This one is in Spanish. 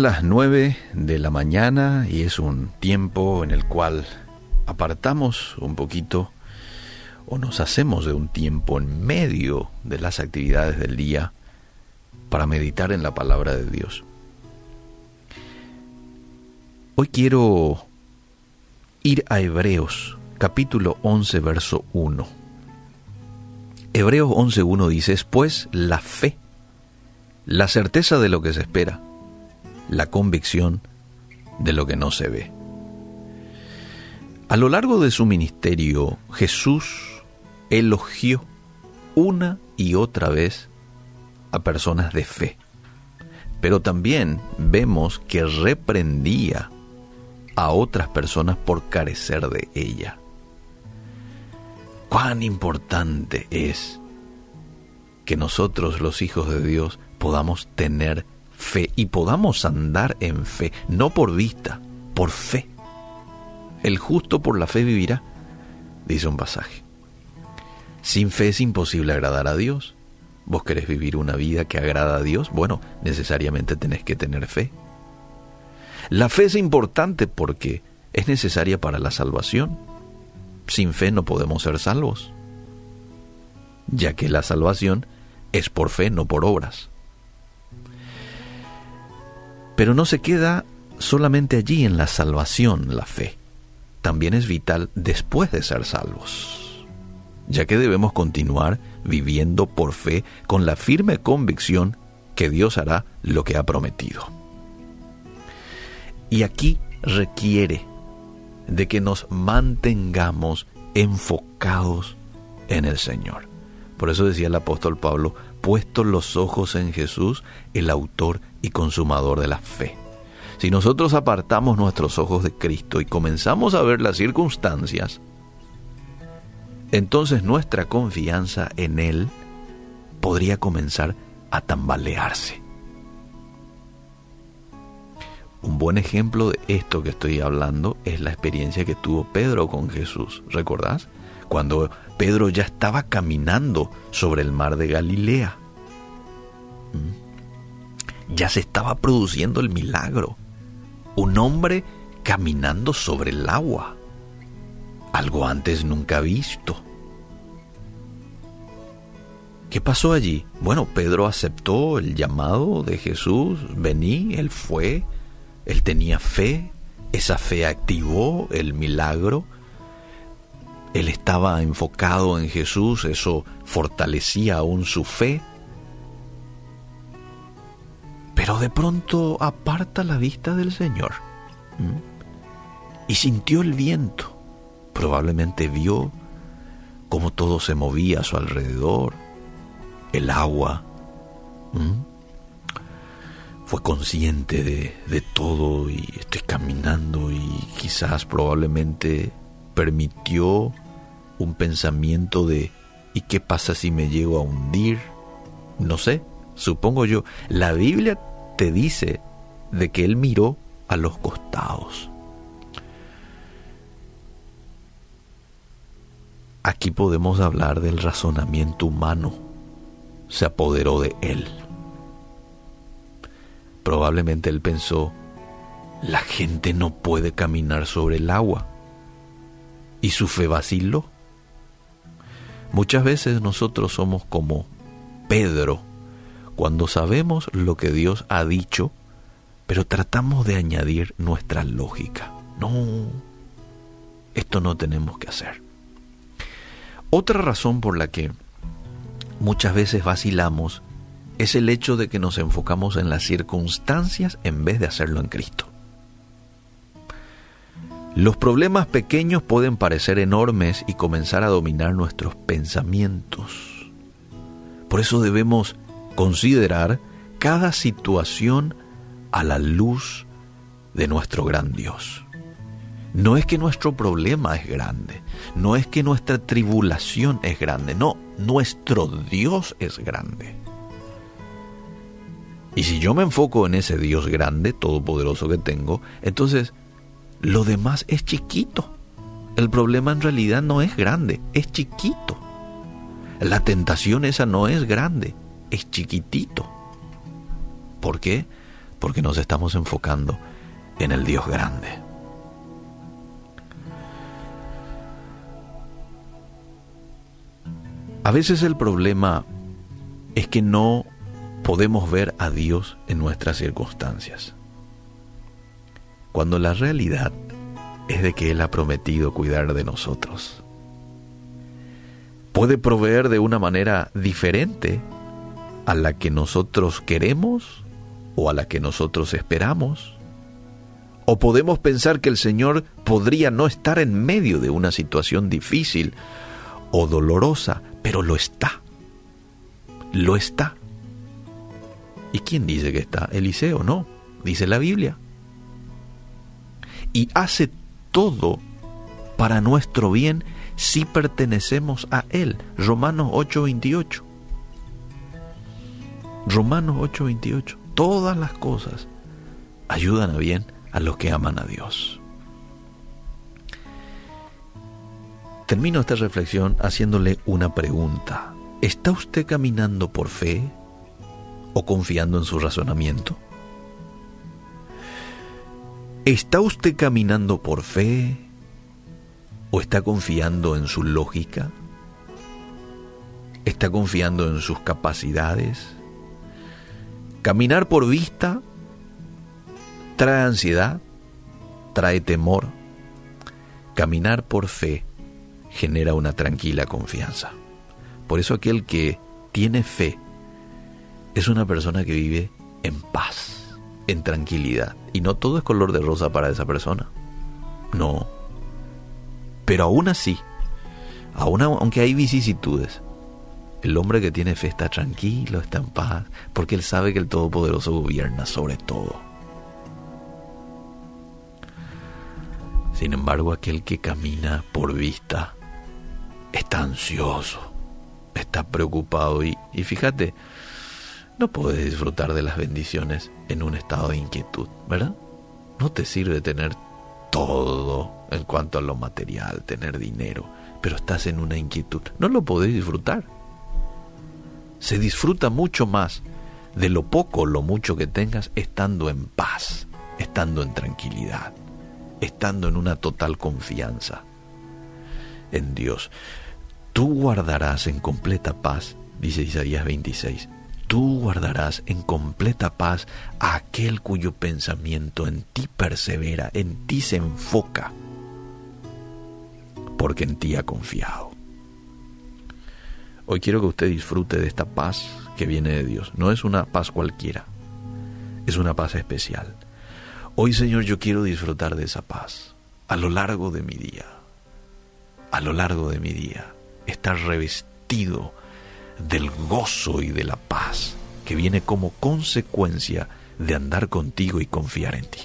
Las nueve de la mañana y es un tiempo en el cual apartamos un poquito o nos hacemos de un tiempo en medio de las actividades del día para meditar en la palabra de Dios. Hoy quiero ir a Hebreos capítulo 11 verso 1. Hebreos 11.1 dice, es pues la fe, la certeza de lo que se espera la convicción de lo que no se ve. A lo largo de su ministerio, Jesús elogió una y otra vez a personas de fe, pero también vemos que reprendía a otras personas por carecer de ella. Cuán importante es que nosotros los hijos de Dios podamos tener y podamos andar en fe, no por vista, por fe. El justo por la fe vivirá, dice un pasaje. Sin fe es imposible agradar a Dios. ¿Vos querés vivir una vida que agrada a Dios? Bueno, necesariamente tenés que tener fe. La fe es importante porque es necesaria para la salvación. Sin fe no podemos ser salvos, ya que la salvación es por fe, no por obras. Pero no se queda solamente allí en la salvación la fe. También es vital después de ser salvos, ya que debemos continuar viviendo por fe con la firme convicción que Dios hará lo que ha prometido. Y aquí requiere de que nos mantengamos enfocados en el Señor. Por eso decía el apóstol Pablo, puestos los ojos en Jesús, el autor y consumador de la fe. Si nosotros apartamos nuestros ojos de Cristo y comenzamos a ver las circunstancias, entonces nuestra confianza en Él podría comenzar a tambalearse. Un buen ejemplo de esto que estoy hablando es la experiencia que tuvo Pedro con Jesús. ¿Recordás? Cuando Pedro ya estaba caminando sobre el mar de Galilea. ¿Mm? ya se estaba produciendo el milagro. Un hombre caminando sobre el agua. Algo antes nunca visto. ¿Qué pasó allí? Bueno, Pedro aceptó el llamado de Jesús, vení, él fue, él tenía fe, esa fe activó el milagro, él estaba enfocado en Jesús, eso fortalecía aún su fe, pero de pronto aparta la vista del Señor y sintió el viento. Probablemente vio cómo todo se movía a su alrededor, el agua. Fue consciente de, de todo y estoy caminando y quizás probablemente permitió un pensamiento de ¿y qué pasa si me llego a hundir? No sé, supongo yo. La Biblia te dice de que él miró a los costados. Aquí podemos hablar del razonamiento humano. Se apoderó de él. Probablemente él pensó, la gente no puede caminar sobre el agua. Y su fe vaciló. Muchas veces nosotros somos como Pedro cuando sabemos lo que Dios ha dicho, pero tratamos de añadir nuestra lógica. No, esto no tenemos que hacer. Otra razón por la que muchas veces vacilamos es el hecho de que nos enfocamos en las circunstancias en vez de hacerlo en Cristo. Los problemas pequeños pueden parecer enormes y comenzar a dominar nuestros pensamientos. Por eso debemos considerar cada situación a la luz de nuestro gran Dios. No es que nuestro problema es grande, no es que nuestra tribulación es grande, no, nuestro Dios es grande. Y si yo me enfoco en ese Dios grande, todopoderoso que tengo, entonces lo demás es chiquito. El problema en realidad no es grande, es chiquito. La tentación esa no es grande, es chiquitito. ¿Por qué? porque nos estamos enfocando en el Dios grande. A veces el problema es que no podemos ver a Dios en nuestras circunstancias, cuando la realidad es de que Él ha prometido cuidar de nosotros. Puede proveer de una manera diferente a la que nosotros queremos o a la que nosotros esperamos. O podemos pensar que el Señor podría no estar en medio de una situación difícil o dolorosa, pero lo está. Lo está. ¿Y quién dice que está? Eliseo, no. Dice la Biblia. Y hace todo para nuestro bien si pertenecemos a Él. Romanos 8:28. Romanos 8:28. Todas las cosas ayudan a bien a los que aman a Dios. Termino esta reflexión haciéndole una pregunta. ¿Está usted caminando por fe o confiando en su razonamiento? ¿Está usted caminando por fe o está confiando en su lógica? ¿Está confiando en sus capacidades? Caminar por vista trae ansiedad, trae temor. Caminar por fe genera una tranquila confianza. Por eso aquel que tiene fe es una persona que vive en paz en tranquilidad. Y no todo es color de rosa para esa persona. No. Pero aún así, aún aunque hay vicisitudes, el hombre que tiene fe está tranquilo, está en paz, porque él sabe que el Todopoderoso gobierna sobre todo. Sin embargo, aquel que camina por vista está ansioso, está preocupado y, y fíjate, no puedes disfrutar de las bendiciones en un estado de inquietud, ¿verdad? No te sirve tener todo en cuanto a lo material, tener dinero, pero estás en una inquietud. No lo podés disfrutar. Se disfruta mucho más de lo poco o lo mucho que tengas estando en paz, estando en tranquilidad, estando en una total confianza en Dios. Tú guardarás en completa paz, dice Isaías 26, tú guardarás en completa paz a aquel cuyo pensamiento en ti persevera, en ti se enfoca, porque en ti ha confiado. Hoy quiero que usted disfrute de esta paz que viene de Dios. No es una paz cualquiera, es una paz especial. Hoy, Señor, yo quiero disfrutar de esa paz a lo largo de mi día. A lo largo de mi día, estar revestido del gozo y de la paz que viene como consecuencia de andar contigo y confiar en ti.